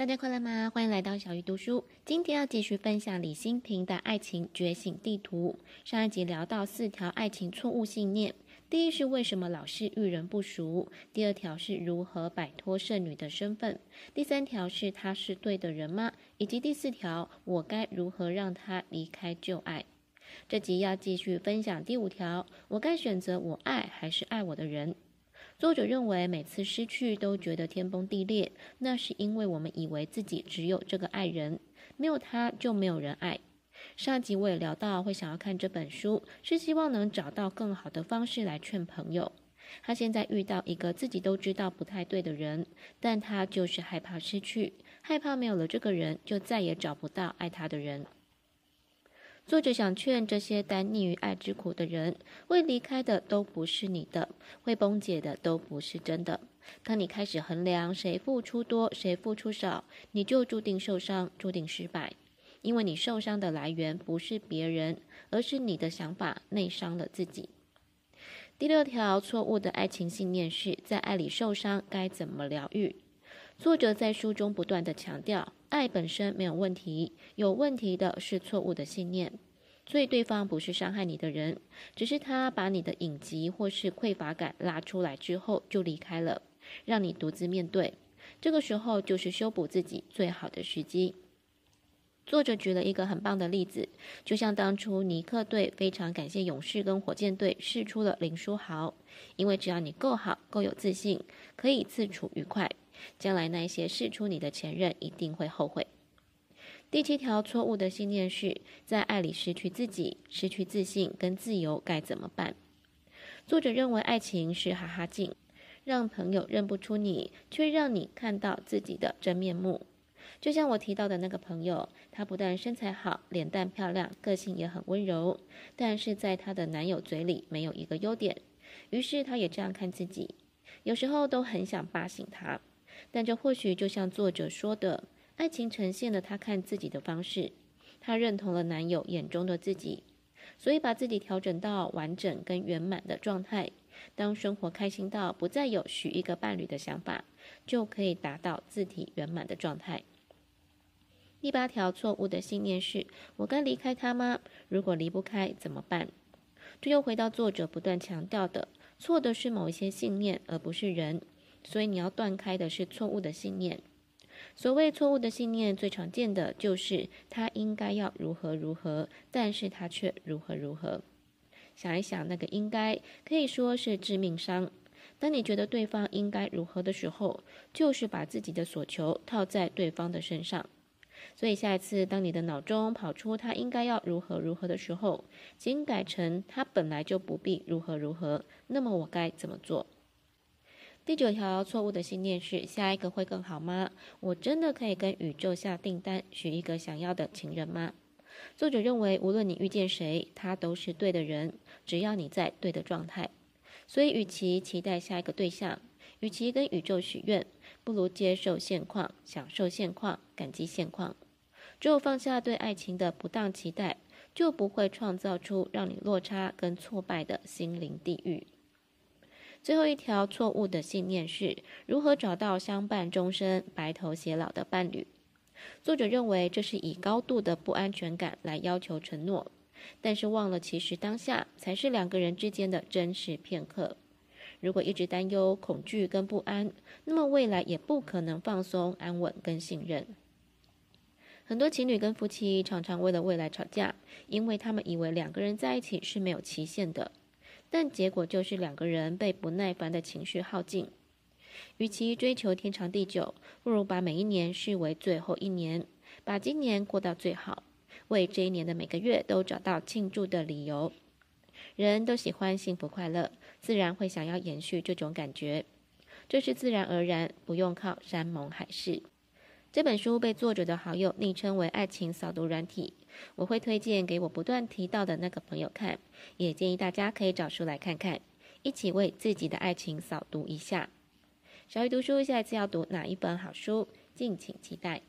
大家快乐吗？欢迎来到小鱼读书。今天要继续分享李欣频的爱情觉醒地图。上一集聊到四条爱情错误信念，第一是为什么老是遇人不淑，第二条是如何摆脱剩女的身份，第三条是他是对的人吗？以及第四条我该如何让他离开旧爱。这集要继续分享第五条，我该选择我爱还是爱我的人？作者认为，每次失去都觉得天崩地裂，那是因为我们以为自己只有这个爱人，没有他就没有人爱。上集我也聊到，会想要看这本书，是希望能找到更好的方式来劝朋友。他现在遇到一个自己都知道不太对的人，但他就是害怕失去，害怕没有了这个人，就再也找不到爱他的人。作者想劝这些耽溺于爱之苦的人：会离开的都不是你的，会崩解的都不是真的。当你开始衡量谁付出多，谁付出少，你就注定受伤，注定失败。因为你受伤的来源不是别人，而是你的想法内伤了自己。第六条错误的爱情信念是在爱里受伤该怎么疗愈？作者在书中不断地强调。爱本身没有问题，有问题的是错误的信念。所以对方不是伤害你的人，只是他把你的隐疾或是匮乏感拉出来之后就离开了，让你独自面对。这个时候就是修补自己最好的时机。作者举了一个很棒的例子，就像当初尼克队非常感谢勇士跟火箭队释出了林书豪，因为只要你够好、够有自信，可以自处愉快。将来那些释出你的前任一定会后悔。第七条错误的信念是在爱里失去自己、失去自信跟自由该怎么办？作者认为爱情是哈哈镜，让朋友认不出你，却让你看到自己的真面目。就像我提到的那个朋友，她不但身材好、脸蛋漂亮、个性也很温柔，但是在她的男友嘴里没有一个优点。于是她也这样看自己，有时候都很想巴醒他。但这或许就像作者说的，爱情呈现了他看自己的方式，他认同了男友眼中的自己，所以把自己调整到完整跟圆满的状态。当生活开心到不再有许一个伴侣的想法，就可以达到自体圆满的状态。第八条错误的信念是：我该离开他吗？如果离不开怎么办？这又回到作者不断强调的，错的是某一些信念，而不是人。所以你要断开的是错误的信念。所谓错误的信念，最常见的就是他应该要如何如何，但是他却如何如何。想一想，那个应该可以说是致命伤。当你觉得对方应该如何的时候，就是把自己的所求套在对方的身上。所以下一次当你的脑中跑出他应该要如何如何的时候，请改成他本来就不必如何如何。那么我该怎么做？第九条错误的信念是：下一个会更好吗？我真的可以跟宇宙下订单，许一个想要的情人吗？作者认为，无论你遇见谁，他都是对的人，只要你在对的状态。所以，与其期待下一个对象，与其跟宇宙许愿，不如接受现况，享受现况，感激现况。只有放下对爱情的不当期待，就不会创造出让你落差跟挫败的心灵地狱。最后一条错误的信念是如何找到相伴终身、白头偕老的伴侣。作者认为这是以高度的不安全感来要求承诺，但是忘了其实当下才是两个人之间的真实片刻。如果一直担忧、恐惧跟不安，那么未来也不可能放松、安稳跟信任。很多情侣跟夫妻常常为了未来吵架，因为他们以为两个人在一起是没有期限的。但结果就是两个人被不耐烦的情绪耗尽。与其追求天长地久，不如把每一年视为最后一年，把今年过到最好，为这一年的每个月都找到庆祝的理由。人都喜欢幸福快乐，自然会想要延续这种感觉，这是自然而然，不用靠山盟海誓。这本书被作者的好友昵称为“爱情扫毒软体”，我会推荐给我不断提到的那个朋友看，也建议大家可以找书来看看，一起为自己的爱情扫读一下。小鱼读书，下一次要读哪一本好书？敬请期待。